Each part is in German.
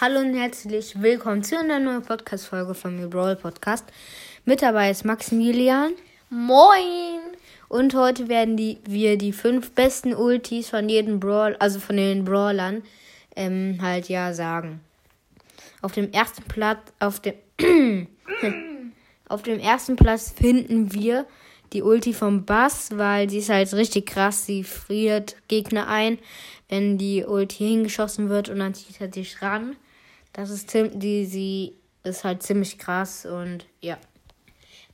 Hallo und herzlich willkommen zu einer neuen Podcast-Folge von mir Brawl Podcast. Mit dabei ist Maximilian. Moin! Und heute werden die, wir die fünf besten Ultis von jedem Brawl, also von den Brawlern, ähm, halt ja sagen. Auf dem ersten Platz, auf dem, auf dem ersten Platz finden wir die Ulti vom Bass, weil sie ist halt richtig krass. Sie friert Gegner ein, wenn die Ulti hingeschossen wird und dann zieht er sich ran. Das ist die, sie ist halt ziemlich krass und ja.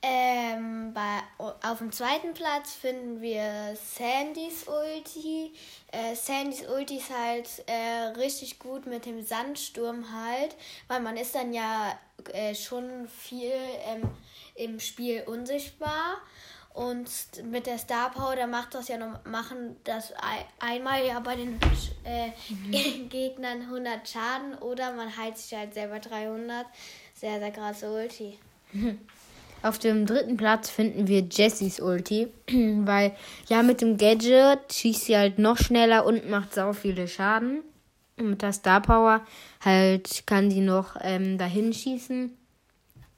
Ähm, bei, auf dem zweiten Platz finden wir Sandys Ulti. Äh, Sandys Ulti ist halt äh, richtig gut mit dem Sandsturm halt, weil man ist dann ja äh, schon viel ähm, im Spiel unsichtbar. Und mit der Star Power, da macht das ja noch, machen das einmal ja bei den äh, mhm. Gegnern 100 Schaden oder man heilt sich halt selber 300. Sehr, sehr krasse Ulti. Auf dem dritten Platz finden wir Jessys Ulti, weil ja mit dem Gadget schießt sie halt noch schneller und macht sau viele Schaden. Und mit der Star Power halt kann sie noch ähm, dahin schießen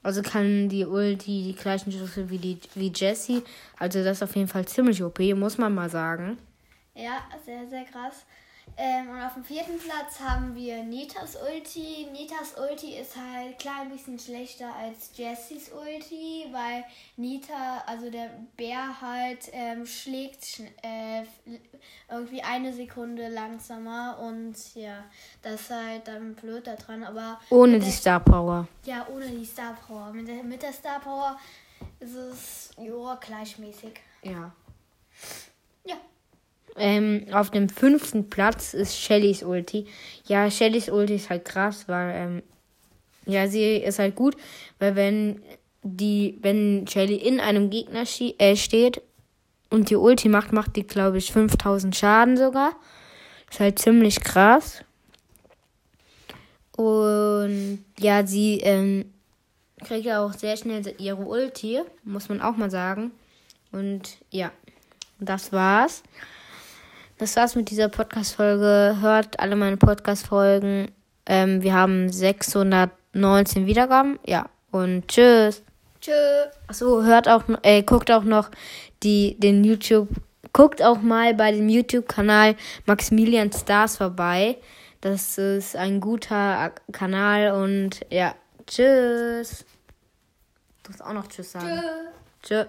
also kann die Ulti die gleichen Schüsse wie, die, wie Jessie. Also das ist auf jeden Fall ziemlich OP, muss man mal sagen. Ja, sehr, sehr krass. Ähm, und auf dem vierten Platz haben wir Nitas Ulti. Nitas Ulti ist halt klar ein bisschen schlechter als Jessys Ulti, weil Nita, also der Bär halt ähm, schlägt äh, irgendwie eine Sekunde langsamer und ja, das ist halt dann blöd da dran. Aber ohne die Star Power. Ja, ohne die Star Power. Mit der, mit der Star Power ist es ja gleichmäßig. Ja. Ja. Ähm, auf dem fünften Platz ist Shellys Ulti. Ja, Shellys Ulti ist halt krass, weil, ähm, ja, sie ist halt gut, weil wenn die, wenn Shelly in einem Gegner äh, steht und die Ulti macht, macht die, glaube ich, 5000 Schaden sogar. Ist halt ziemlich krass. Und ja, sie ähm, kriegt ja auch sehr schnell ihre Ulti, muss man auch mal sagen. Und ja, das war's. Das war's mit dieser Podcast-Folge. Hört alle meine Podcast-Folgen. Ähm, wir haben 619 Wiedergaben. Ja, und tschüss. Tschüss. Achso, hört auch, äh, guckt auch noch die, den YouTube, guckt auch mal bei dem YouTube-Kanal Maximilian Stars vorbei. Das ist ein guter Kanal und ja, tschüss. Du musst auch noch Tschüss sagen. Tschüss. Tschüss.